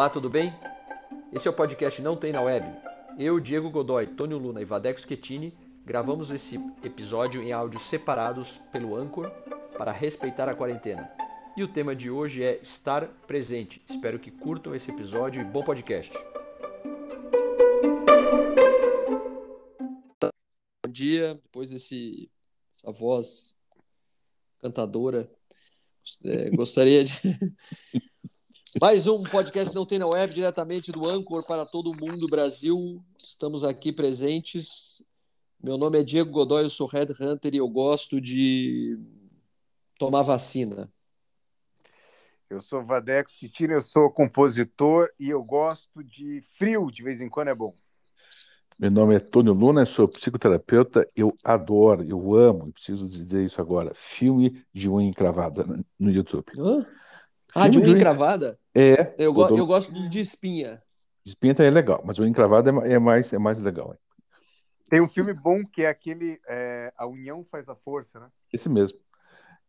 Olá, tudo bem? Esse é o podcast Não Tem na Web. Eu, Diego Godoy, Tônio Luna e Vadeco Schettini gravamos esse episódio em áudios separados pelo Anchor para respeitar a quarentena. E o tema de hoje é estar presente. Espero que curtam esse episódio e bom podcast. Bom dia, depois desse essa voz cantadora, é, gostaria de mais um podcast Não Tem na Web, diretamente do Anchor para todo mundo Brasil. Estamos aqui presentes. Meu nome é Diego Godoy, eu sou Red Hunter e eu gosto de tomar vacina. Eu sou Vadex Kitino, eu sou compositor e eu gosto de frio, de vez em quando é bom. Meu nome é Tônio Luna, sou psicoterapeuta, eu adoro, eu amo, preciso dizer isso agora, filme de unha encravada no YouTube. Hã? Ah, de unha encravada? É. Eu, go eu gosto dos de espinha. De espinha é legal, mas o encravado é, é, mais, é mais legal. Tem um filme bom que é aquele é, A União Faz a Força, né? Esse mesmo.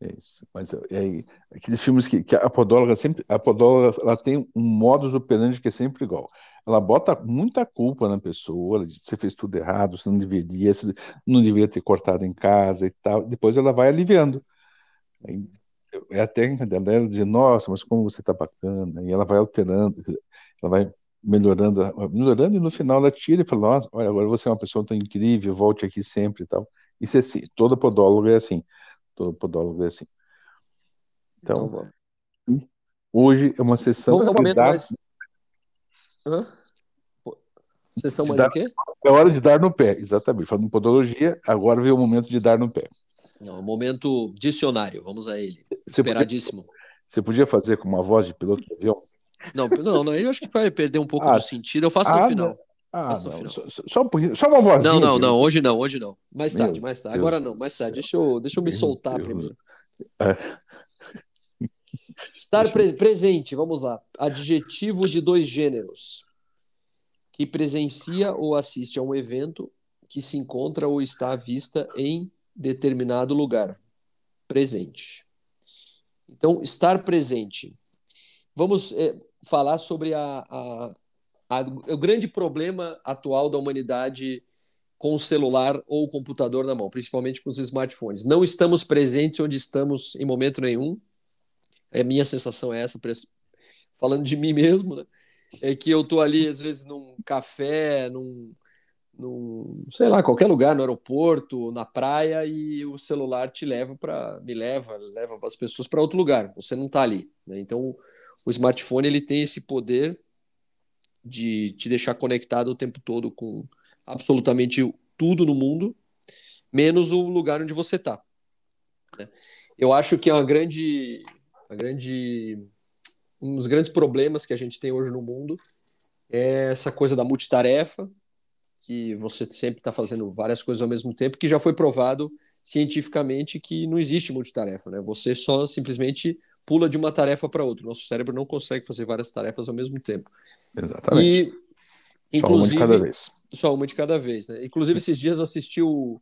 É isso. Mas é, é, aqueles filmes que, que a podóloga sempre. A podóloga ela tem um modus operandi que é sempre igual. Ela bota muita culpa na pessoa, ela diz, você fez tudo errado, você não deveria, você não deveria ter cortado em casa e tal. Depois ela vai aliviando. É a técnica dela, ela diz, nossa, mas como você está bacana, e ela vai alterando, ela vai melhorando, melhorando, e no final ela tira e fala, nossa, olha, agora você é uma pessoa tão incrível, volte aqui sempre e tal. Isso é assim, toda podóloga é assim todo podólogo é assim. Então, então hoje é uma sessão. Vamos ao momento dar... mais. Hã? Sessão mais dar... o quê? É hora de dar no pé, exatamente. Falando em podologia, agora vem o momento de dar no pé. Não, o momento dicionário, vamos a ele. Você Esperadíssimo. Podia... Você podia fazer com uma voz de piloto de avião? Não, não, não, eu acho que vai perder um pouco ah, do sentido. Eu faço ah, no final. Ah, não, só, só, um pouquinho, só uma vozinha. Não, não, não, hoje não, hoje não. Mais tarde, Meu mais tarde. Deus Agora não, mais tarde. Deixa eu, deixa eu me Meu soltar Deus. primeiro. É. Estar pre presente, vamos lá. Adjetivo de dois gêneros. Que presencia ou assiste a um evento que se encontra ou está à vista em determinado lugar. Presente. Então, estar presente. Vamos é, falar sobre a, a a, o grande problema atual da humanidade com o celular ou o computador na mão, principalmente com os smartphones. Não estamos presentes onde estamos em momento nenhum. A minha sensação é essa, falando de mim mesmo, né? É que eu tô ali, às vezes, num café, num, num, sei lá, qualquer lugar, no aeroporto, na praia, e o celular te leva para, me leva, leva as pessoas para outro lugar. Você não está ali. Né? Então, o smartphone ele tem esse poder de te deixar conectado o tempo todo com absolutamente tudo no mundo, menos o lugar onde você está. Né? Eu acho que é uma grande, uma grande, um dos grandes problemas que a gente tem hoje no mundo é essa coisa da multitarefa, que você sempre está fazendo várias coisas ao mesmo tempo, que já foi provado cientificamente que não existe multitarefa, né? Você só simplesmente pula de uma tarefa para outra. Nosso cérebro não consegue fazer várias tarefas ao mesmo tempo. Exatamente. E, inclusive, só uma de cada vez. Só uma de cada vez, né? Inclusive, esses dias eu assisti o,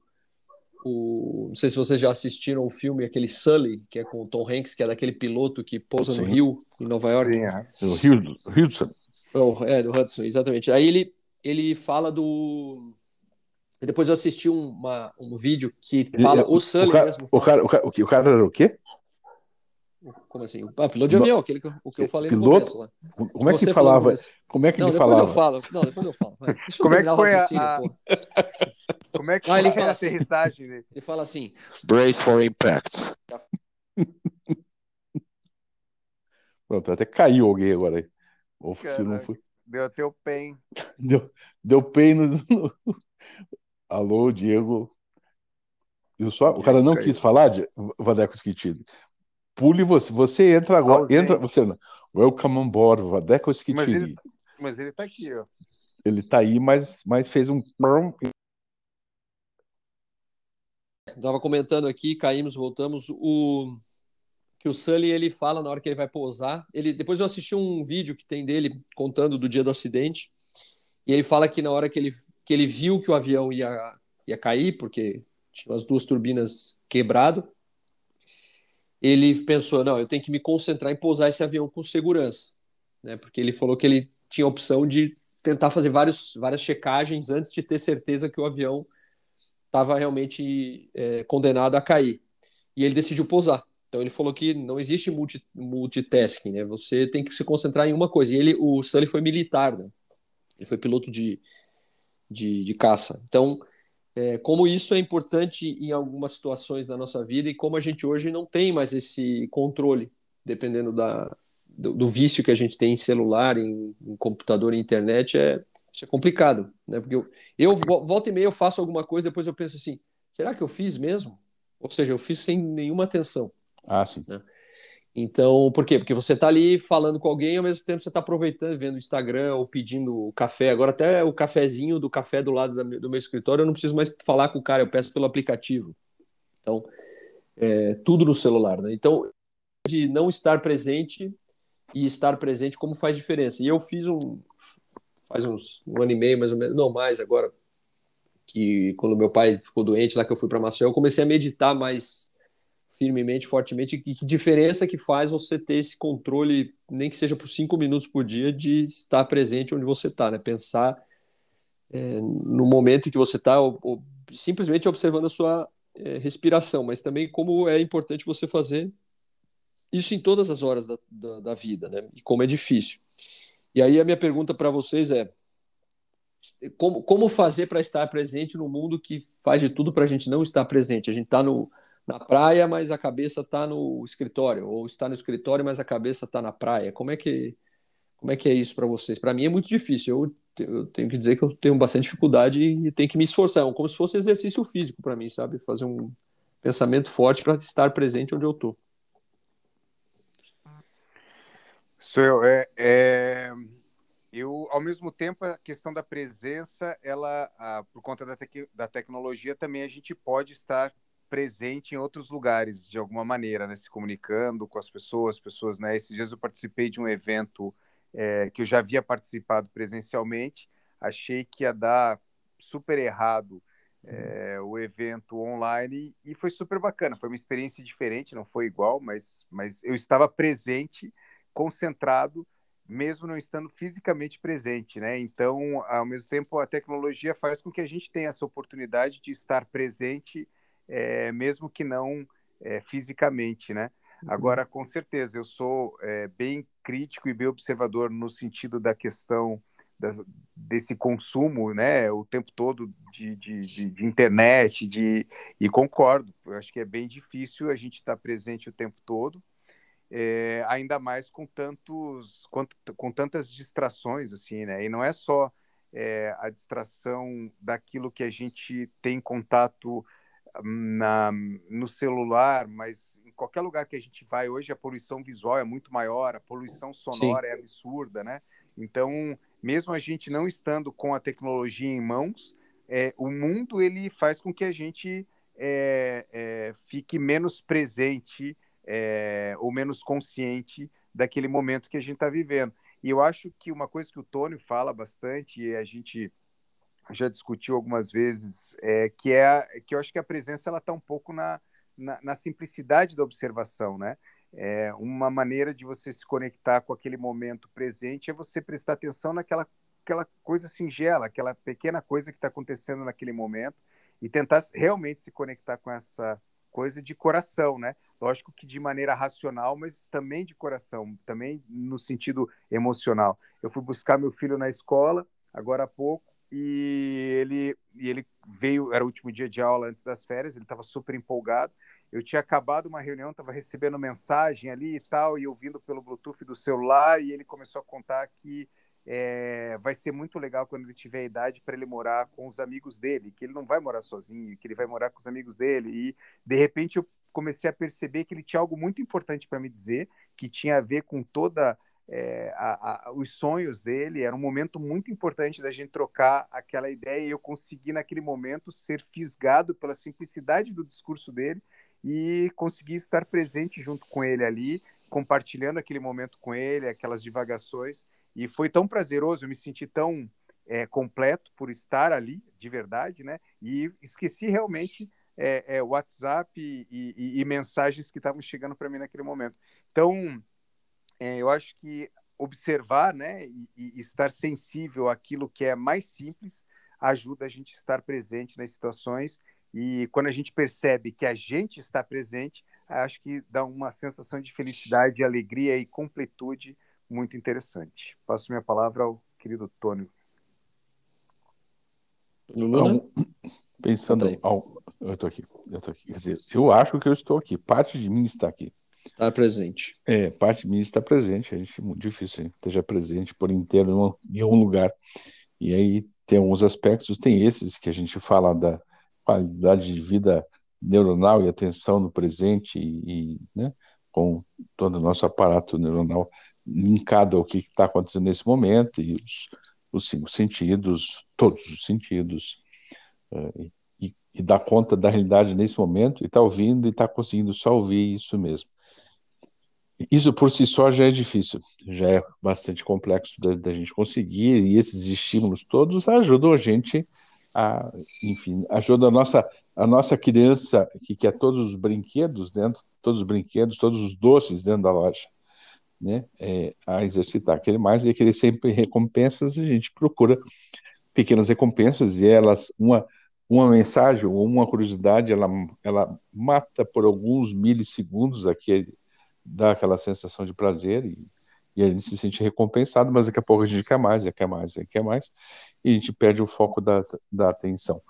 o. Não sei se vocês já assistiram o filme, aquele Sully, que é com o Tom Hanks, que é daquele piloto que pousa Sim. no Rio, em Nova York. Sim, é. O Rio, Hudson. Oh, é, do Hudson, exatamente. Aí ele, ele fala do. Depois eu assisti um, uma, um vídeo que fala ele, o Sully o cara, mesmo. O cara, o, cara, o cara era o quê? Como assim? Ah, piloto de avião, aquele que, o que eu falei piloto? no começo lá. Como é que falava? Como é que não, ele depois falava? eu falo. Não, depois eu falo. Vai. Deixa Como eu é que foi a, a... Como é que ah, ele fala a assim, aterrissagem dele? Ele fala assim: Brace for impact. Pronto, até caiu alguém agora aí. Ou se não foi. Deu até o pen. Deu, deu pen no, no... Alô, Diego. Viu só? O cara não quis falar de Vadeco Esquitido pule você. Você entra agora. Ausente. Entra, você não. Welcome on board, Vadeco Skitini. Mas ele, mas ele tá aqui, ó. Ele tá aí, mas, mas fez um. Tava comentando aqui, caímos, voltamos. O que o Sully ele fala na hora que ele vai pousar. Ele depois eu assisti um vídeo que tem dele contando do dia do acidente e ele fala que na hora que ele que ele viu que o avião ia ia cair porque tinha as duas turbinas quebrado, ele pensou: não, eu tenho que me concentrar em pousar esse avião com segurança. né? Porque ele falou que ele tinha a opção de tentar fazer vários, várias checagens antes de ter certeza que o avião estava realmente é, condenado a cair. E ele decidiu pousar. Então ele falou que não existe multi, multitasking, né? Você tem que se concentrar em uma coisa. E ele, o Sully foi militar, né? Ele foi piloto de, de, de caça. Então, é, como isso é importante em algumas situações da nossa vida e como a gente hoje não tem mais esse controle, dependendo da, do, do vício que a gente tem em celular, em, em computador, em internet, é, é complicado, né? Porque eu, eu volta e meia eu faço alguma coisa, depois eu penso assim, será que eu fiz mesmo? Ou seja, eu fiz sem nenhuma atenção. Ah, sim. Né? Então, por quê? Porque você está ali falando com alguém, ao mesmo tempo você está aproveitando, vendo o Instagram ou pedindo café. Agora, até o cafezinho do café do lado do meu escritório, eu não preciso mais falar com o cara, eu peço pelo aplicativo. Então, é, tudo no celular. Né? Então, de não estar presente e estar presente, como faz diferença. E eu fiz um. Faz uns um ano e meio, mais ou menos, não mais agora, que quando meu pai ficou doente, lá que eu fui para Maceió, eu comecei a meditar mais firmemente, fortemente, e que diferença que faz você ter esse controle, nem que seja por cinco minutos por dia, de estar presente onde você está, né? Pensar é, no momento em que você está, simplesmente observando a sua é, respiração, mas também como é importante você fazer isso em todas as horas da, da, da vida, né? E como é difícil. E aí a minha pergunta para vocês é como, como fazer para estar presente no mundo que faz de tudo para a gente não estar presente? A gente está no na praia, mas a cabeça está no escritório, ou está no escritório, mas a cabeça está na praia. Como é que como é que é isso para vocês? Para mim é muito difícil. Eu, eu, tenho que dizer que eu tenho bastante dificuldade e tenho que me esforçar. É como se fosse exercício físico para mim, sabe? Fazer um pensamento forte para estar presente onde eu estou. Sou. É, é, eu, ao mesmo tempo, a questão da presença, ela, a, por conta da, tec, da tecnologia, também a gente pode estar presente em outros lugares de alguma maneira, né? Se comunicando com as pessoas, pessoas, né? Esses dias eu participei de um evento é, que eu já havia participado presencialmente, achei que ia dar super errado é, o evento online e foi super bacana. Foi uma experiência diferente, não foi igual, mas, mas eu estava presente, concentrado, mesmo não estando fisicamente presente, né? Então, ao mesmo tempo, a tecnologia faz com que a gente tenha essa oportunidade de estar presente é, mesmo que não é, fisicamente, né? Uhum. Agora, com certeza, eu sou é, bem crítico e bem observador no sentido da questão das, desse consumo, né, o tempo todo de, de, de, de, internet, de e concordo. Eu acho que é bem difícil a gente estar presente o tempo todo, é, ainda mais com tantos, com, com, tantas distrações assim, né? E não é só é, a distração daquilo que a gente tem contato na, no celular, mas em qualquer lugar que a gente vai hoje a poluição visual é muito maior, a poluição sonora Sim. é absurda, né? Então, mesmo a gente não estando com a tecnologia em mãos, é, o mundo ele faz com que a gente é, é, fique menos presente é, ou menos consciente daquele momento que a gente está vivendo. E eu acho que uma coisa que o Tony fala bastante, e a gente já discutiu algumas vezes, é, que é que eu acho que a presença ela está um pouco na, na, na, simplicidade da observação, né? É, uma maneira de você se conectar com aquele momento presente é você prestar atenção naquela aquela coisa singela, aquela pequena coisa que está acontecendo naquele momento e tentar realmente se conectar com essa coisa de coração, né? Lógico que de maneira racional, mas também de coração, também no sentido emocional. Eu fui buscar meu filho na escola agora há pouco e ele, e ele veio, era o último dia de aula antes das férias, ele estava super empolgado. Eu tinha acabado uma reunião, estava recebendo mensagem ali e tal, e ouvindo pelo Bluetooth do celular, e ele começou a contar que é, vai ser muito legal quando ele tiver a idade para ele morar com os amigos dele, que ele não vai morar sozinho, que ele vai morar com os amigos dele. E de repente eu comecei a perceber que ele tinha algo muito importante para me dizer, que tinha a ver com toda é, a, a, os sonhos dele. Era um momento muito importante da gente trocar aquela ideia e eu consegui, naquele momento, ser fisgado pela simplicidade do discurso dele e conseguir estar presente junto com ele ali, compartilhando aquele momento com ele, aquelas divagações. E foi tão prazeroso, eu me senti tão é, completo por estar ali, de verdade, né? E esqueci realmente é, é, WhatsApp e, e, e mensagens que estavam chegando para mim naquele momento. Então, eu acho que observar né, e, e, estar sensível àquilo que é mais simples ajuda a gente a estar presente nas situações e quando a gente percebe que a gente está presente, acho que dá uma sensação de felicidade, alegria e completude muito interessante. Passo minha palavra ao querido Tônio. Então, pensando ao... eu estou aqui, eu estou aqui. Quer dizer, eu acho que eu estou aqui. Parte de mim está aqui. Está presente. É, parte mim está presente. A gente é muito difícil hein? esteja presente por inteiro em um lugar. E aí tem alguns aspectos, tem esses que a gente fala da qualidade de vida neuronal e atenção no presente e, e né, com todo o nosso aparato neuronal linkado ao que está acontecendo nesse momento e os, os cinco sentidos, todos os sentidos, uh, e, e dar conta da realidade nesse momento e está ouvindo e está conseguindo só ouvir isso mesmo. Isso por si só já é difícil, já é bastante complexo da, da gente conseguir, e esses estímulos todos ajudam a gente a, enfim, ajuda a nossa, a nossa criança que quer todos os brinquedos dentro, todos os brinquedos, todos os doces dentro da loja, né, é, a exercitar. Querer mais e querer sempre recompensas, a gente procura pequenas recompensas e elas, uma, uma mensagem ou uma curiosidade, ela, ela mata por alguns milissegundos aquele, dá aquela sensação de prazer e, e a gente se sente recompensado, mas daqui a pouco a gente quer mais, quer mais, quer mais, e a gente perde o foco da, da atenção.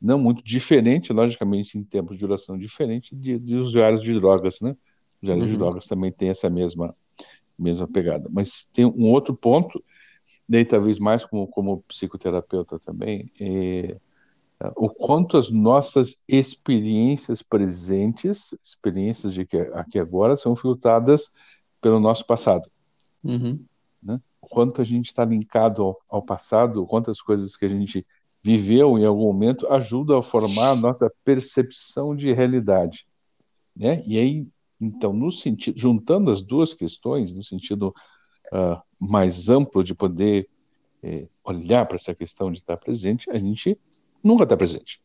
Não muito diferente, logicamente, em tempos de duração diferente de, de usuários de drogas, né? Usuários uhum. de drogas também têm essa mesma, mesma pegada. Mas tem um outro ponto, daí talvez mais como, como psicoterapeuta também, é o quanto as nossas experiências presentes, experiências de que aqui agora, são filtradas pelo nosso passado. Uhum. Né? O quanto a gente está linkado ao, ao, passado, quantas coisas que a gente viveu em algum momento ajudam a formar a nossa percepção de realidade. Né? E aí, então, no sentido, juntando as duas questões, no sentido uh, mais amplo de poder eh, olhar para essa questão de estar presente, a gente nunca está presente.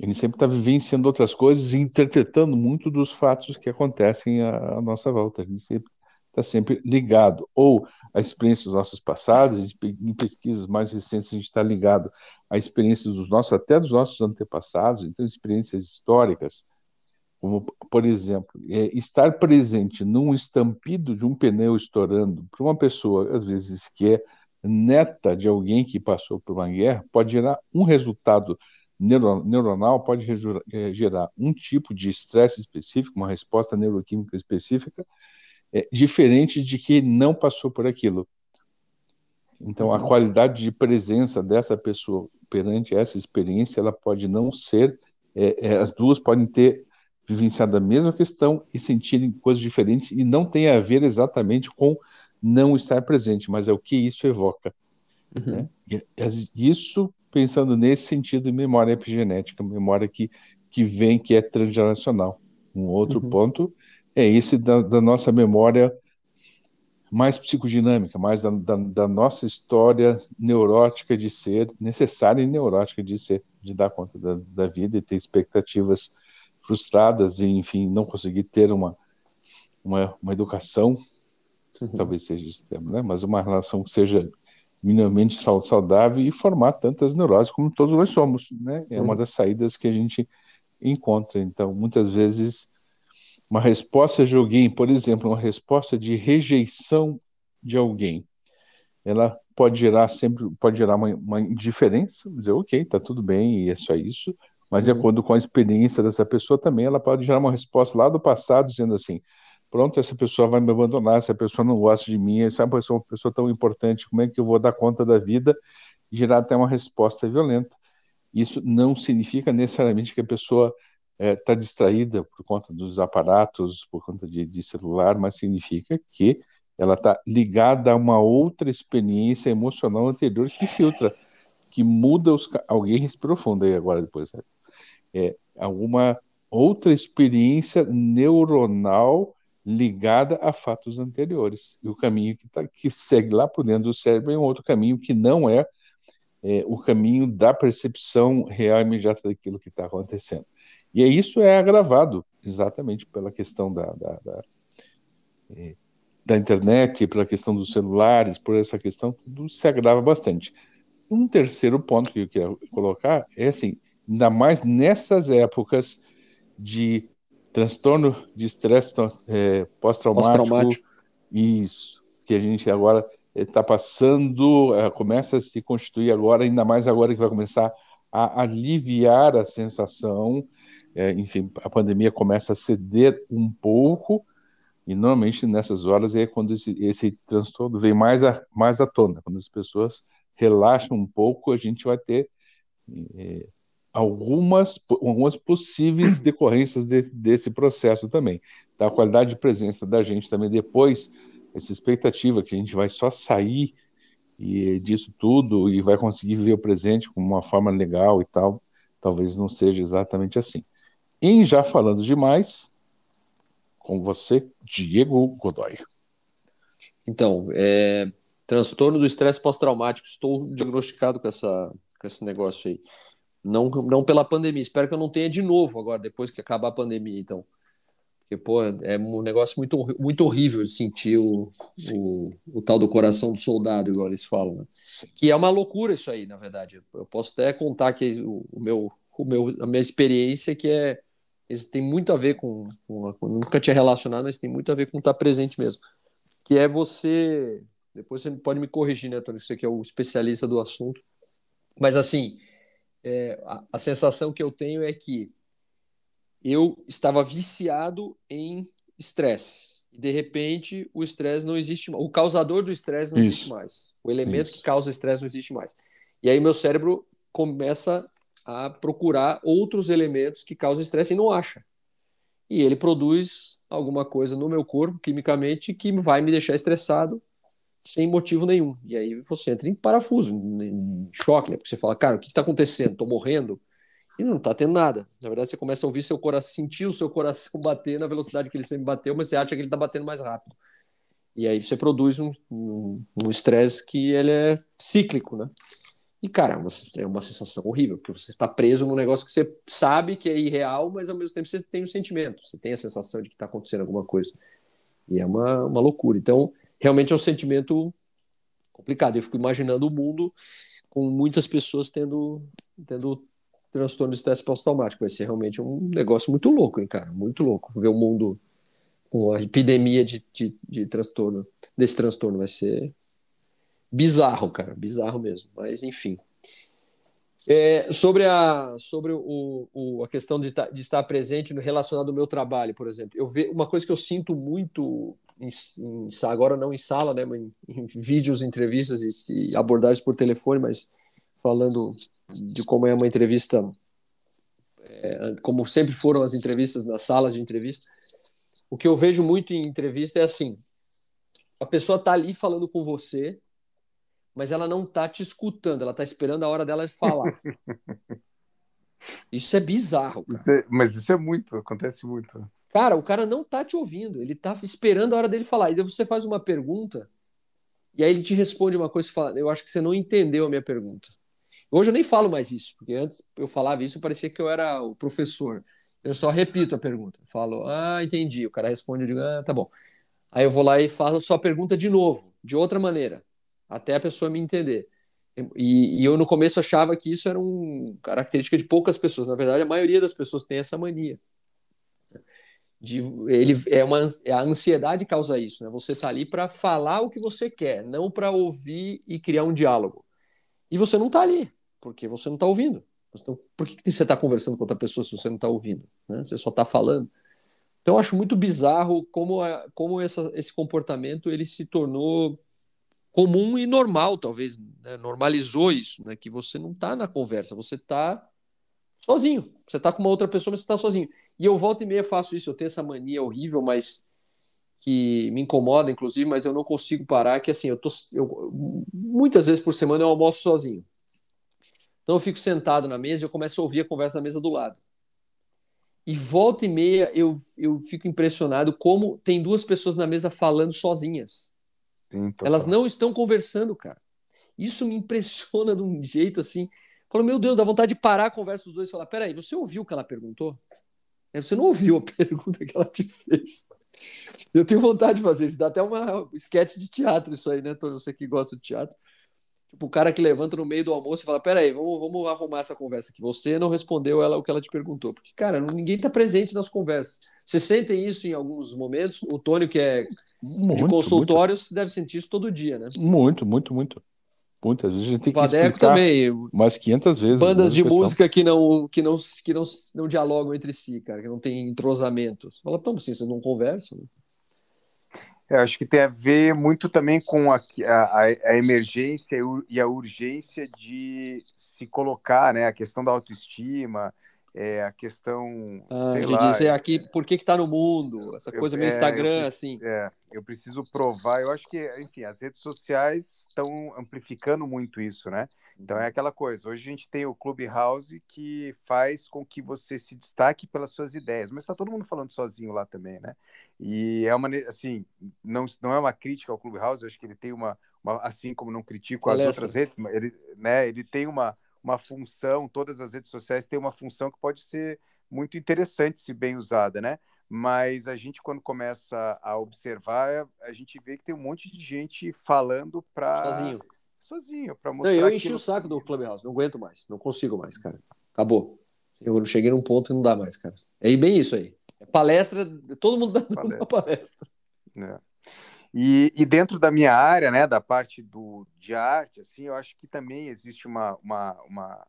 Gente sempre está vivenciando outras coisas e interpretando muito dos fatos que acontecem à, à nossa volta. A gente sempre está sempre ligado, ou a experiência dos nossos passados, em pesquisas mais recentes a gente está ligado a experiências dos nossos, até dos nossos antepassados, então experiências históricas, como, por exemplo, é, estar presente num estampido de um pneu estourando para uma pessoa, às vezes, que é neta de alguém que passou por uma guerra, pode gerar um resultado neuronal, pode é, gerar um tipo de estresse específico, uma resposta neuroquímica específica, é, diferente de que não passou por aquilo. Então, a uhum. qualidade de presença dessa pessoa perante essa experiência, ela pode não ser, é, é, as duas podem ter vivenciado a mesma questão e sentirem coisas diferentes, e não tem a ver exatamente com não estar presente, mas é o que isso evoca. Uhum. Né? Isso pensando nesse sentido de memória epigenética, memória que, que vem, que é transgeracional. Um outro uhum. ponto é esse da, da nossa memória mais psicodinâmica, mais da, da, da, nossa história neurótica de ser, necessária e neurótica de ser, de dar conta da, da, vida e ter expectativas frustradas e, enfim, não conseguir ter uma, uma, uma educação, uhum. talvez seja esse termo, né? mas uma relação que seja minimamente saudável e formar tantas neuroses como todos nós somos, né? É uma uhum. das saídas que a gente encontra. Então, muitas vezes uma resposta de alguém, por exemplo, uma resposta de rejeição de alguém, ela pode gerar sempre, pode gerar uma, uma indiferença, dizer, ok, está tudo bem e é só isso, mas uhum. de acordo com a experiência dessa pessoa também, ela pode gerar uma resposta lá do passado, dizendo assim, pronto, essa pessoa vai me abandonar, essa pessoa não gosta de mim, essa pessoa é uma pessoa tão importante, como é que eu vou dar conta da vida? E gerar até uma resposta violenta. Isso não significa necessariamente que a pessoa está é, tá distraída por conta dos aparatos, por conta de, de celular, mas significa que ela está ligada a uma outra experiência emocional anterior que filtra, que muda os. Alguém respirou fundo aí agora depois, né? É alguma outra experiência neuronal ligada a fatos anteriores. E o caminho que, tá, que segue lá por dentro do cérebro é um outro caminho que não é, é o caminho da percepção real imediata daquilo que está acontecendo. E isso é agravado exatamente pela questão da, da, da, é, da internet, pela questão dos celulares, por essa questão, tudo se agrava bastante. Um terceiro ponto que eu quero colocar é assim, ainda mais nessas épocas de transtorno de estresse é, pós-traumático, pós isso, que a gente agora está passando, é, começa a se constituir agora, ainda mais agora que vai começar a aliviar a sensação, é, enfim, a pandemia começa a ceder um pouco, e normalmente nessas horas é quando esse, esse transtorno vem mais, a, mais à tona, quando as pessoas relaxam um pouco, a gente vai ter é, algumas, algumas possíveis decorrências de, desse processo também. Tá? A qualidade de presença da gente também depois, essa expectativa que a gente vai só sair e disso tudo e vai conseguir viver o presente com uma forma legal e tal, talvez não seja exatamente assim. E já falando demais, com você, Diego Godoy. Então, é, transtorno do estresse pós-traumático, estou diagnosticado com, essa, com esse negócio aí. Não, não pela pandemia, espero que eu não tenha de novo agora, depois que acabar a pandemia, então. Porque, pô, é um negócio muito, muito horrível de sentir o, o, o, tal do coração do soldado, igual eles falam. Né? Que é uma loucura isso aí, na verdade. Eu posso até contar que o, o, meu, o meu, a minha experiência que é. Isso tem muito a ver com, com, com. Nunca tinha relacionado, mas tem muito a ver com estar presente mesmo. Que é você. Depois você pode me corrigir, né, Tony? Você que é o especialista do assunto. Mas assim, é, a, a sensação que eu tenho é que eu estava viciado em estresse. E de repente o estresse não existe mais. O causador do estresse não Isso. existe mais. O elemento Isso. que causa estresse não existe mais. E aí meu cérebro começa a procurar outros elementos que causam estresse e não acha. E ele produz alguma coisa no meu corpo, quimicamente, que vai me deixar estressado sem motivo nenhum. E aí você entra em parafuso, em choque, né? Porque você fala, cara, o que está acontecendo? Estou morrendo? E não está tendo nada. Na verdade, você começa a ouvir seu coração, sentir o seu coração bater na velocidade que ele sempre bateu, mas você acha que ele está batendo mais rápido. E aí você produz um estresse um, um que ele é cíclico, né? E, cara, é uma, é uma sensação horrível, porque você está preso num negócio que você sabe que é irreal, mas ao mesmo tempo você tem o um sentimento, você tem a sensação de que está acontecendo alguma coisa. E é uma, uma loucura. Então, realmente é um sentimento complicado. Eu fico imaginando o mundo com muitas pessoas tendo, tendo transtorno de estresse pós-traumático. Vai ser realmente um negócio muito louco, hein, cara? Muito louco. Ver o mundo com a epidemia de, de, de transtorno, desse transtorno. Vai ser bizarro, cara. Bizarro mesmo. Mas, enfim. É, sobre a, sobre o, o, a questão de, de estar presente no relacionado ao meu trabalho, por exemplo. Eu vejo uma coisa que eu sinto muito em, em, agora não em sala, né, em, em vídeos, entrevistas e, e, abordagens por telefone, mas falando de como é uma entrevista, é, como sempre foram as entrevistas nas salas de entrevista. O que eu vejo muito em entrevista é assim: a pessoa está ali falando com você, mas ela não está te escutando, ela está esperando a hora dela de falar. Isso é bizarro. Isso é, mas isso é muito, acontece muito. Cara, o cara não tá te ouvindo, ele tá esperando a hora dele falar. E daí você faz uma pergunta, e aí ele te responde uma coisa e fala: Eu acho que você não entendeu a minha pergunta. Hoje eu nem falo mais isso, porque antes eu falava isso parecia que eu era o professor. Eu só repito a pergunta. falo, ah, entendi. O cara responde, eu digo, ah, tá bom. Aí eu vou lá e faço a sua pergunta de novo, de outra maneira, até a pessoa me entender. E, e, eu no começo achava que isso era uma característica de poucas pessoas. Na verdade, a maioria das pessoas tem essa mania. De, ele é uma é a ansiedade causa isso, né? Você tá ali para falar o que você quer, não para ouvir e criar um diálogo. E você não tá ali, porque você não tá ouvindo. Então, por que, que você está conversando com outra pessoa se você não está ouvindo? Né? Você só está falando. Então, eu acho muito bizarro como, como essa, esse comportamento ele se tornou comum e normal, talvez né? normalizou isso, né? que você não está na conversa, você está sozinho. Você está com uma outra pessoa, mas você está sozinho. E eu volto e meia faço isso, eu tenho essa mania horrível, mas que me incomoda, inclusive, mas eu não consigo parar, que assim, eu tô eu, muitas vezes por semana eu almoço sozinho. Então eu fico sentado na mesa e eu começo a ouvir a conversa na mesa do lado. E volta e meia eu, eu fico impressionado como tem duas pessoas na mesa falando sozinhas. Sim, Elas não estão conversando, cara. Isso me impressiona de um jeito assim. Falo, meu Deus, dá vontade de parar a conversa dos dois e falar: peraí, você ouviu o que ela perguntou? Você não ouviu a pergunta que ela te fez. Eu tenho vontade de fazer isso. Dá até uma esquete de teatro isso aí, né, Tony? Você que gosta de teatro. Tipo, o cara que levanta no meio do almoço e fala: Peraí, vamos, vamos arrumar essa conversa aqui. Você não respondeu ela o que ela te perguntou. Porque, cara, ninguém está presente nas conversas. Vocês sentem isso em alguns momentos? O Tony, que é muito, de consultórios, muito. deve sentir isso todo dia, né? Muito, muito, muito. Muitas vezes a gente tem que Vadeco também. Mais 500 vezes. Bandas de música que não que não que não, não dialogam entre si, cara, que não tem entrosamento. Fala, então, assim, vocês não conversam. Né? Eu acho que tem a ver muito também com a, a, a, emergência e a urgência de se colocar, né? A questão da autoestima, é, a questão ah, de lá, dizer é, aqui por que está no mundo, essa coisa eu, meio é, Instagram, eu, assim. É, eu preciso provar. Eu acho que, enfim, as redes sociais estão amplificando muito isso, né? Então é aquela coisa. Hoje a gente tem o Clubhouse que faz com que você se destaque pelas suas ideias, mas está todo mundo falando sozinho lá também, né? E é uma assim, não, não é uma crítica ao Clubhouse, eu acho que ele tem uma, uma assim como não critico as outras redes, ele, né? Ele tem uma uma função, todas as redes sociais têm uma função que pode ser muito interessante se bem usada, né? Mas a gente, quando começa a observar, a gente vê que tem um monte de gente falando para. Sozinho sozinho para mostrar. Não, eu enchi o saco do Clubhouse, não aguento mais, não consigo mais, cara. Acabou. Eu cheguei num ponto que não dá mais, cara. É bem isso aí. É palestra, todo mundo dá palestra. uma palestra. É. E, e, dentro da minha área, né, da parte do, de arte, assim, eu acho que também existe uma, uma, uma,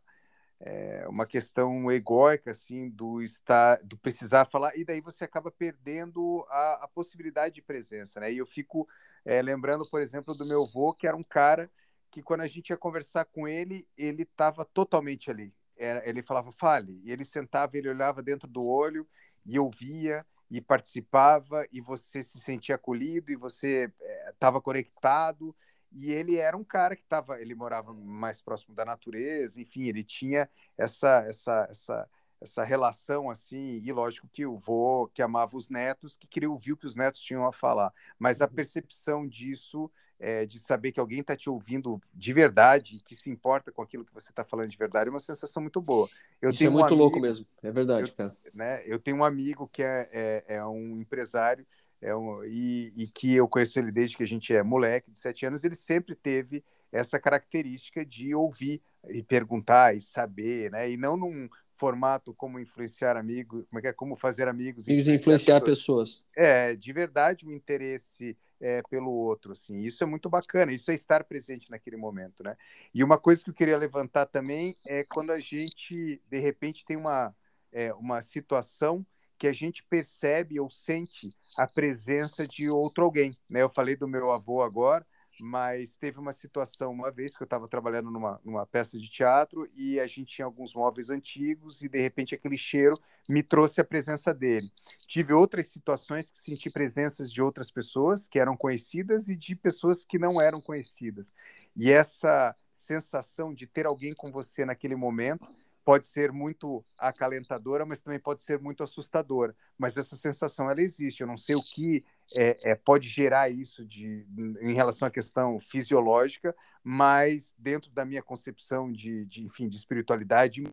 é, uma questão egóica, assim, do estar, do precisar falar, e daí você acaba perdendo a, a possibilidade de presença, né? E eu fico é, lembrando, por exemplo, do meu avô, que era um cara que quando a gente ia conversar com ele, ele estava totalmente ali. Era, ele falava, fale. E ele sentava, ele olhava dentro do olho e ouvia e participava e você se sentia acolhido e você estava é, conectado. E ele era um cara que estava, ele morava mais próximo da natureza, enfim, ele tinha essa essa essa essa relação assim, e lógico que o vô que amava os netos, que queria ouvir o que os netos tinham a falar, mas a uhum. percepção disso é, de saber que alguém está te ouvindo de verdade, que se importa com aquilo que você está falando de verdade, é uma sensação muito boa. Eu Isso é muito um amigo, louco mesmo, é verdade, eu, cara. Né, eu tenho um amigo que é, é, é um empresário é um, e, e, que eu conheço ele desde que a gente é moleque, de sete anos, ele sempre teve essa característica de ouvir e perguntar e saber, né? E não num formato como influenciar amigos, como é que é, como fazer amigos. Influenciar, influenciar pessoas. pessoas. É, de verdade, o interesse é, pelo outro, assim. Isso é muito bacana, isso é estar presente naquele momento, né? E uma coisa que eu queria levantar também é quando a gente, de repente, tem uma, é, uma situação que a gente percebe ou sente a presença de outro alguém, né? Eu falei do meu avô agora, mas teve uma situação uma vez que eu estava trabalhando numa, numa peça de teatro e a gente tinha alguns móveis antigos e de repente aquele cheiro me trouxe a presença dele. Tive outras situações que senti presenças de outras pessoas que eram conhecidas e de pessoas que não eram conhecidas. E essa sensação de ter alguém com você naquele momento pode ser muito acalentadora, mas também pode ser muito assustadora. Mas essa sensação ela existe. Eu não sei o que é, é, pode gerar isso de, em relação à questão fisiológica, mas dentro da minha concepção de, de enfim, de espiritualidade,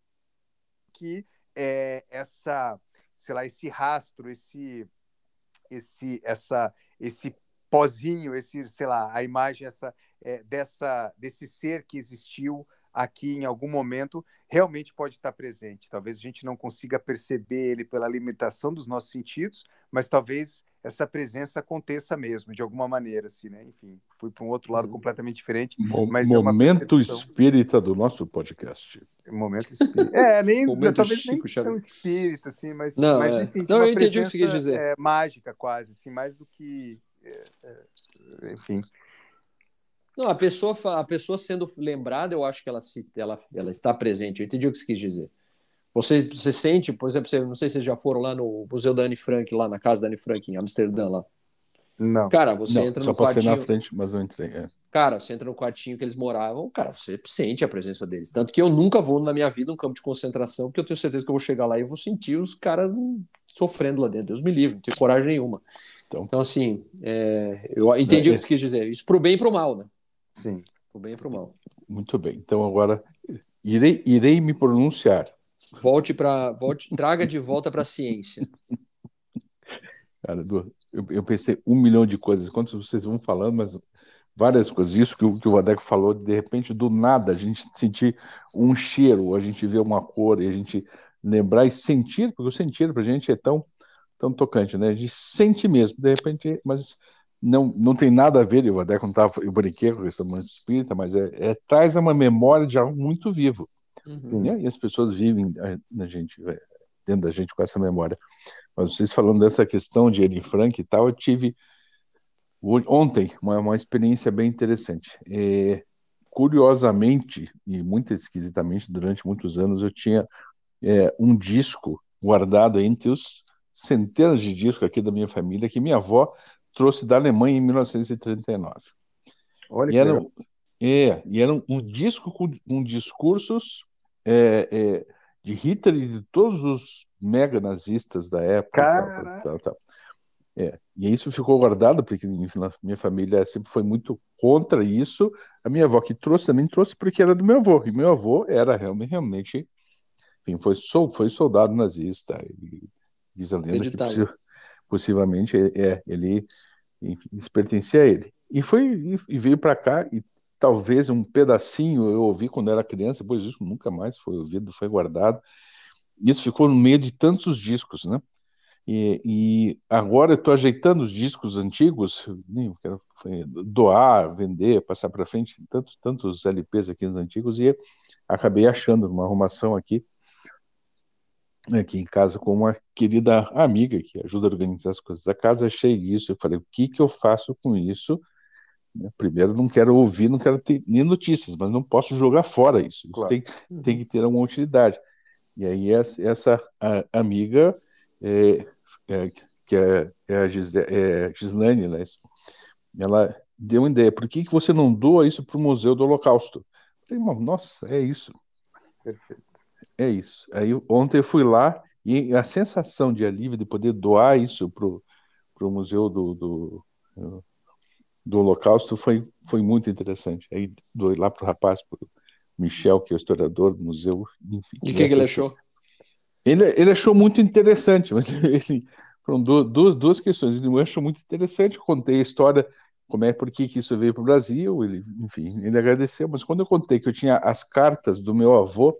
que é, essa, sei lá, esse rastro, esse, esse, essa, esse pozinho, esse, sei lá, a imagem essa é, dessa desse ser que existiu aqui em algum momento realmente pode estar presente. Talvez a gente não consiga perceber ele pela limitação dos nossos sentidos, mas talvez essa presença aconteça mesmo, de alguma maneira, assim, né? Enfim, fui para um outro lado uhum. completamente diferente. Mo mas é momento é espírita do nosso podcast. Momento espírita. É, nem, momento talvez Chico, nem tão espírita, assim, mas, não, mas é. enfim, não eu entendi o que você quis dizer. É, mágica, quase, assim, mais do que. É, é, enfim. Não, a pessoa, a pessoa sendo lembrada, eu acho que ela, se, ela, ela está presente. Eu entendi o que você quis dizer. Você, você sente, por exemplo, você, não sei se vocês já foram lá no Museu da Anne Frank, lá na casa da Anne Frank, em Amsterdã, lá. Não. Cara, você não, entra no quartinho... Só passei na frente, mas não entrei. É. Cara, você entra no quartinho que eles moravam, cara, você sente a presença deles. Tanto que eu nunca vou na minha vida um campo de concentração, porque eu tenho certeza que eu vou chegar lá e vou sentir os caras sofrendo lá dentro. Deus me livre, não tenho coragem nenhuma. Então, então assim, é, eu entendi é, o que você quis dizer. Isso pro bem e pro mal, né? Sim. Pro bem e pro mal. Muito bem. Então agora irei, irei me pronunciar. Volte para, volte, traga de volta para a ciência. Cara, eu, eu, pensei um milhão de coisas. Quando vocês vão falando, mas várias coisas. Isso que, o, que o Vadeco falou, de repente, do nada, a gente sentir um cheiro, a gente ver uma cor, e a gente lembrar e sentir, porque o sentido para a gente é tão, tão tocante, né? A gente sente mesmo, de repente, mas não, não tem nada a ver, o Vadeco não estava, eu brinquei com questão do espírita, mas é, é, traz uma memória de algo muito vivo. Uhum. Né? E as pessoas vivem na gente, é, dentro da gente com essa memória. Mas vocês falando dessa questão de Anne Frank e tal, eu tive ontem uma, uma experiência bem interessante. É, curiosamente e muito esquisitamente, durante muitos anos eu tinha é, um disco guardado entre os centenas de discos aqui da minha família que minha avó trouxe da Alemanha em 1939. Olha e era, é, e era um, um, disco com um discursos é, é, de Hitler e de todos os mega nazistas da época. Tal, tal, tal, é, e isso ficou guardado, porque minha família sempre foi muito contra isso. A minha avó que trouxe também trouxe porque era do meu avô. E meu avô era realmente, realmente enfim, foi, foi soldado nazista. E diz a lenda que possi possivelmente é, ele, enfim, isso pertencia a ele. E, foi, e, e veio para cá, e talvez um pedacinho eu ouvi quando era criança, depois isso nunca mais foi ouvido, foi guardado. Isso ficou no meio de tantos discos, né? E, e agora eu estou ajeitando os discos antigos, quero doar, vender, passar para frente, tantos, tantos LPs aqui nos antigos, e acabei achando uma arrumação aqui, aqui em casa com uma querida amiga que ajuda a organizar as coisas da casa, achei isso, eu falei, o que, que eu faço com isso? Primeiro, não quero ouvir, não quero ter nem notícias, mas não posso jogar fora isso. Claro. Isso tem, tem que ter uma utilidade. E aí essa, essa amiga é, é, que é, é a Gis, é, Gislane, né? ela deu uma ideia. Por que, que você não doa isso para o Museu do Holocausto? Eu falei, nossa, é isso. Perfeito. É isso. Aí ontem eu fui lá e a sensação de alívio de poder doar isso para o Museu do, do, do Holocausto foi, foi muito interessante. Aí doei lá para o rapaz, para o Michel, que é o historiador do museu. Enfim, e o que, que ele achou? Ele, ele achou muito interessante, mas ele, foram duas, duas questões. Ele achou muito interessante, contei a história, como é, por que, que isso veio para o Brasil, ele, enfim, ele agradeceu, mas quando eu contei que eu tinha as cartas do meu avô,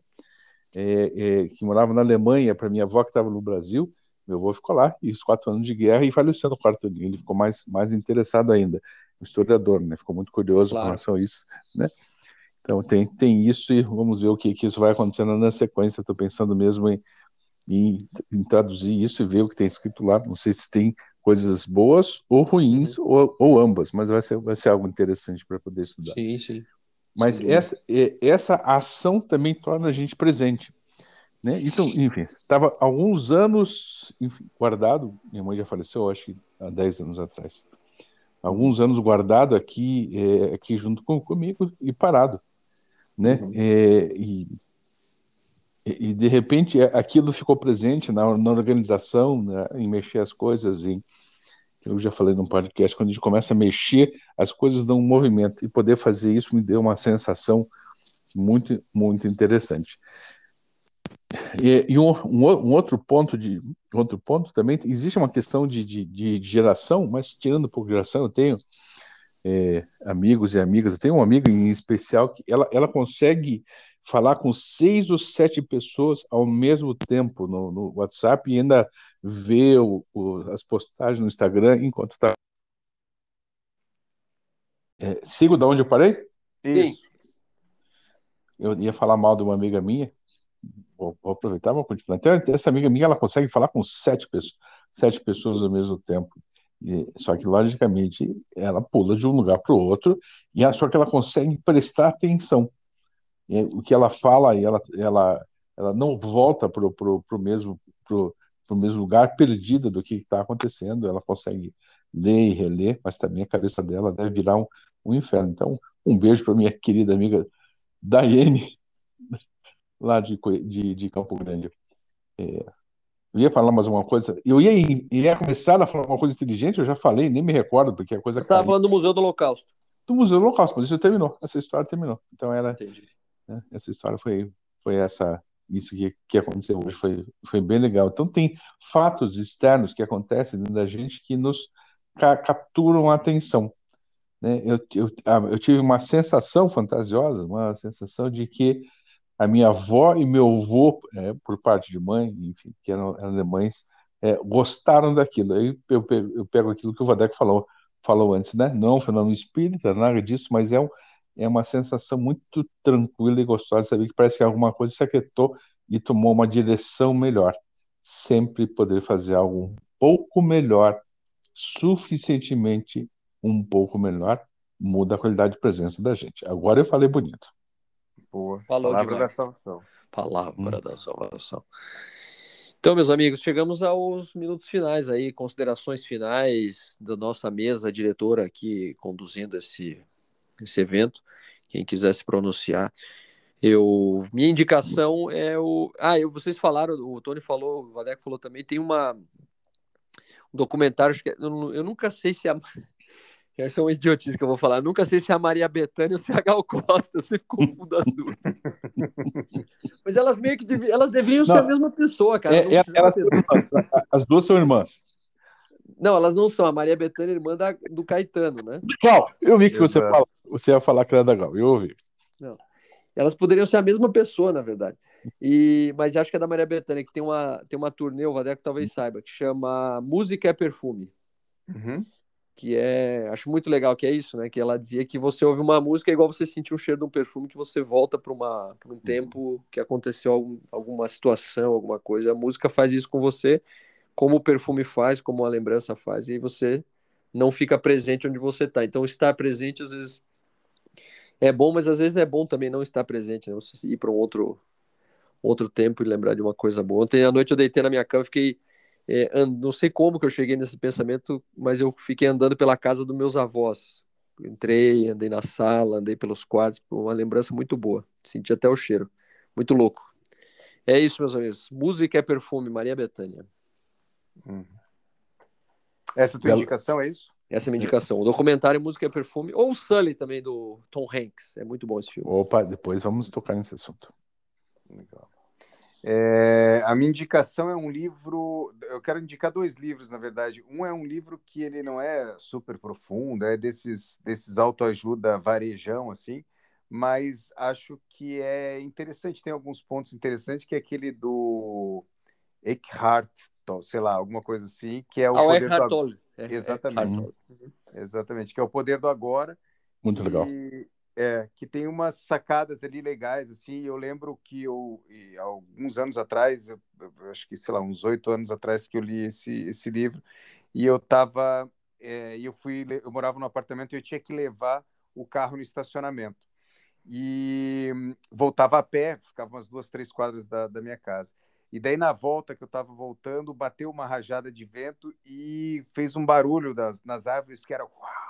é, é, que morava na Alemanha, para minha avó que estava no Brasil, meu avô ficou lá, e os quatro anos de guerra, e faleceu no quarto dia, ele ficou mais, mais interessado ainda, o historiador, né, ficou muito curioso claro. com relação a isso, né, então tem, tem isso, e vamos ver o que, que isso vai acontecendo na sequência, estou pensando mesmo em em, em, traduzir isso e ver o que tem escrito lá. Não sei se tem coisas boas ou ruins, uhum. ou, ou, ambas, mas vai ser, vai ser algo interessante para poder estudar. Sim, sim. Mas essa, essa ação também torna a gente presente. Né? Então, enfim, estava alguns anos enfim, guardado, minha mãe já faleceu, acho que há 10 anos atrás. Alguns anos guardado aqui, é, aqui junto com, comigo e parado. Né? Uhum. É, e e, de repente aquilo ficou presente na, na organização, né, em mexer as coisas, em, eu já falei no podcast, quando a gente começa a mexer, as coisas dão um movimento, e poder fazer isso me deu uma sensação muito, muito interessante. E, e um, um, um, outro ponto de outro ponto também existe uma questão de, de, de geração, mas tirando por geração, eu tenho é, amigos e amigas, eu tenho uma amiga em especial que ela, ela consegue falar com seis ou sete pessoas ao mesmo tempo no, no WhatsApp e ainda ver o, o, as postagens no Instagram enquanto está. É, sigo da onde eu parei? Sim. Eu ia falar mal de uma amiga minha. Vou, vou aproveitar, vou continuar. Então, essa amiga minha ela consegue falar com sete pessoas, sete pessoas ao mesmo tempo. E, só que, logicamente, ela pula de um lugar para o outro, e só que ela consegue prestar atenção o que ela fala e ela, ela, ela não volta para o mesmo, pro, pro mesmo lugar, perdida do que está acontecendo. Ela consegue ler e reler, mas também a cabeça dela deve virar um, um inferno. Então, um beijo para minha querida amiga Daiane, lá de, de, de Campo Grande. É, eu ia falar mais uma coisa. Eu ia, ia começar a falar uma coisa inteligente, eu já falei, nem me recordo, porque a coisa. Você estava falando do Museu do Holocausto. Do Museu do Holocausto, mas isso terminou. Essa história terminou. Então ela. Entendi. Né? Essa história foi, foi essa, isso que, que aconteceu hoje foi, foi bem legal. Então tem fatos externos que acontecem dentro da gente que nos ca capturam a atenção. Né? Eu, eu, ah, eu tive uma sensação fantasiosa, uma sensação de que a minha avó e meu avô, é, por parte de mãe, enfim, que eram, alemães, é, gostaram daquilo. Aí eu pego, eu pego aquilo que o Vadeco falou, falou antes, né? Não é um fenômeno espírita, nada disso, mas é, um, é uma sensação muito tranquila e gostosa de saber que parece que alguma coisa se aquietou e tomou uma direção melhor. Sempre poder fazer algo um pouco melhor, suficientemente um pouco melhor, muda a qualidade de presença da gente. Agora eu falei bonito. Boa. Falou Palavra demais. da salvação. Palavra hum. da salvação. Então, meus amigos, chegamos aos minutos finais aí, considerações finais da nossa mesa diretora aqui conduzindo esse, esse evento. Quem quiser se pronunciar. Eu, minha indicação é o. Ah, eu, vocês falaram, o Tony falou, o Vadeco falou também, tem uma um documentário, eu, eu nunca sei se a. Essa é uma idiotice que eu vou falar. Eu nunca sei se é a Maria Bethânia ou se é a Gal Costa. Eu sempre confundo as duas. Mas elas meio que dev... elas deveriam não, ser a mesma pessoa, cara. É, é, elas as duas são irmãs. Não, elas não são. A Maria Bethânia é irmã da, do Caetano, né? Gal, eu vi que você, fala, você ia falar que era da Gal. Eu ouvi. Não. Elas poderiam ser a mesma pessoa, na verdade. E, mas acho que é da Maria Bethânia, que tem uma, tem uma turnê, o Vadeco talvez saiba, que chama Música é Perfume. Uhum que é, acho muito legal que é isso, né? Que ela dizia que você ouve uma música é igual você sentir o cheiro de um perfume que você volta para uma pra um uhum. tempo que aconteceu algum, alguma situação, alguma coisa. A música faz isso com você, como o perfume faz, como a lembrança faz, e aí você não fica presente onde você está. Então estar presente às vezes é bom, mas às vezes é bom também não estar presente, né? Você ir para um outro outro tempo e lembrar de uma coisa boa. Ontem à noite eu deitei na minha cama fiquei é, não sei como que eu cheguei nesse pensamento, mas eu fiquei andando pela casa dos meus avós. Entrei, andei na sala, andei pelos quartos, uma lembrança muito boa. Senti até o cheiro. Muito louco. É isso, meus amigos. Música é perfume, Maria Bethânia. Hum. Essa é a tua indicação, é isso? Essa é a minha indicação. O documentário Música é Perfume, ou o Sully também, do Tom Hanks. É muito bom esse filme. Opa, depois vamos tocar nesse assunto. Legal. É, a minha indicação é um livro. Eu quero indicar dois livros, na verdade. Um é um livro que ele não é super profundo, é desses, desses autoajuda varejão, assim, mas acho que é interessante. Tem alguns pontos interessantes, que é aquele do Eckhart, sei lá, alguma coisa assim, que é o. Ah, poder Eckhart do... É, Exatamente. Exatamente, que é o poder do agora. Muito legal. E é, que tem umas sacadas ali legais, assim, eu lembro que eu, alguns anos atrás, eu, eu acho que, sei lá, uns oito anos atrás que eu li esse, esse livro, e eu tava, é, eu fui, eu morava no apartamento e eu tinha que levar o carro no estacionamento, e voltava a pé, ficava umas duas, três quadras da, da minha casa, e daí na volta que eu estava voltando, bateu uma rajada de vento e fez um barulho das, nas árvores que era uau,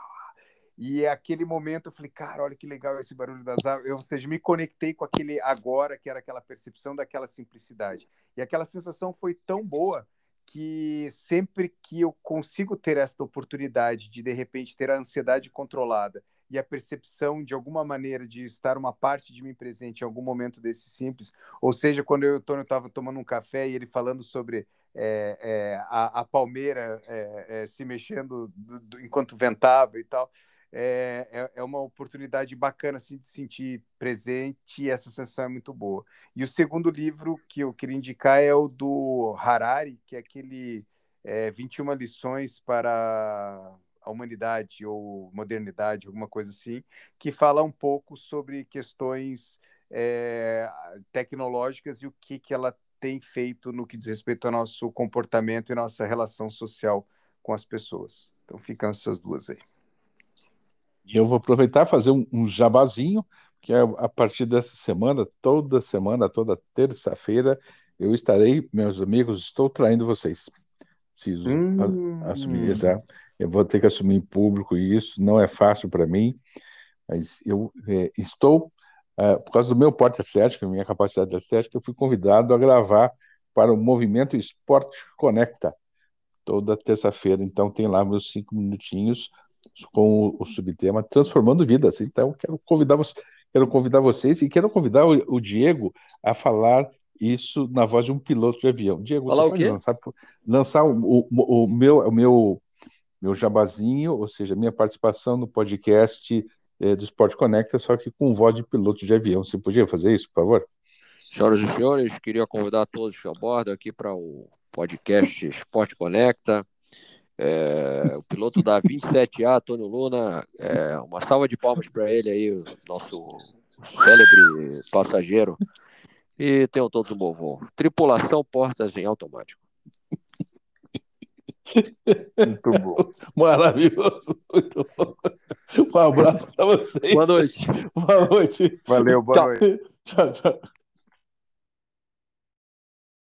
e aquele momento eu falei, cara, olha que legal esse barulho das árvores. Eu, ou seja, me conectei com aquele agora, que era aquela percepção daquela simplicidade. E aquela sensação foi tão boa que sempre que eu consigo ter esta oportunidade de, de repente, ter a ansiedade controlada e a percepção de alguma maneira de estar uma parte de mim presente em algum momento desse simples, ou seja, quando eu e o Tony estava tomando um café e ele falando sobre é, é, a, a, palmeira é, é se mexendo do, do, enquanto ventava e tal, é, é, é, uma oportunidade bacana assim, de sentir presente e essa sensação é muito boa. E o segundo livro que eu queria indicar é o do Harari, que é aquele é, 21 lições para a humanidade ou modernidade, alguma coisa assim, que fala um pouco sobre questões é, tecnológicas e o que, que ela tem feito no que diz respeito ao nosso comportamento e nossa relação social com as pessoas. Então ficam essas duas aí. E eu vou aproveitar e fazer um, um jabazinho, que é a partir dessa semana, toda semana, toda terça-feira, eu estarei, meus amigos, estou traindo vocês. Preciso hum. assumir isso. Eu vou ter que assumir em público isso, não é fácil para mim, mas eu é, estou, é, por causa do meu porte atlético, minha capacidade atlética, eu fui convidado a gravar para o Movimento Esporte Conecta, toda terça-feira. Então, tem lá meus cinco minutinhos com o, o subtema Transformando Vidas. Então, quero convidar, quero convidar vocês e quero convidar o, o, Diego a falar isso na voz de um piloto de avião. Diego, você pode lançar, lançar o, o, o, meu, o meu meu jabazinho, ou seja, minha participação no podcast é, do Sport Conecta, só que com voz de piloto de avião. Você podia fazer isso, por favor? Senhoras e senhores, queria convidar todos que abordam aqui para o podcast Sport Conecta. É, o piloto da 27A, Antônio Luna, é, uma salva de palmas para ele aí, nosso célebre passageiro. E tenham todos um bom voo. Tripulação portas em automático. Muito bom. Maravilhoso. Muito bom. Um abraço para vocês. Boa noite. Boa noite. Valeu, boa tchau. noite. Tchau, tchau.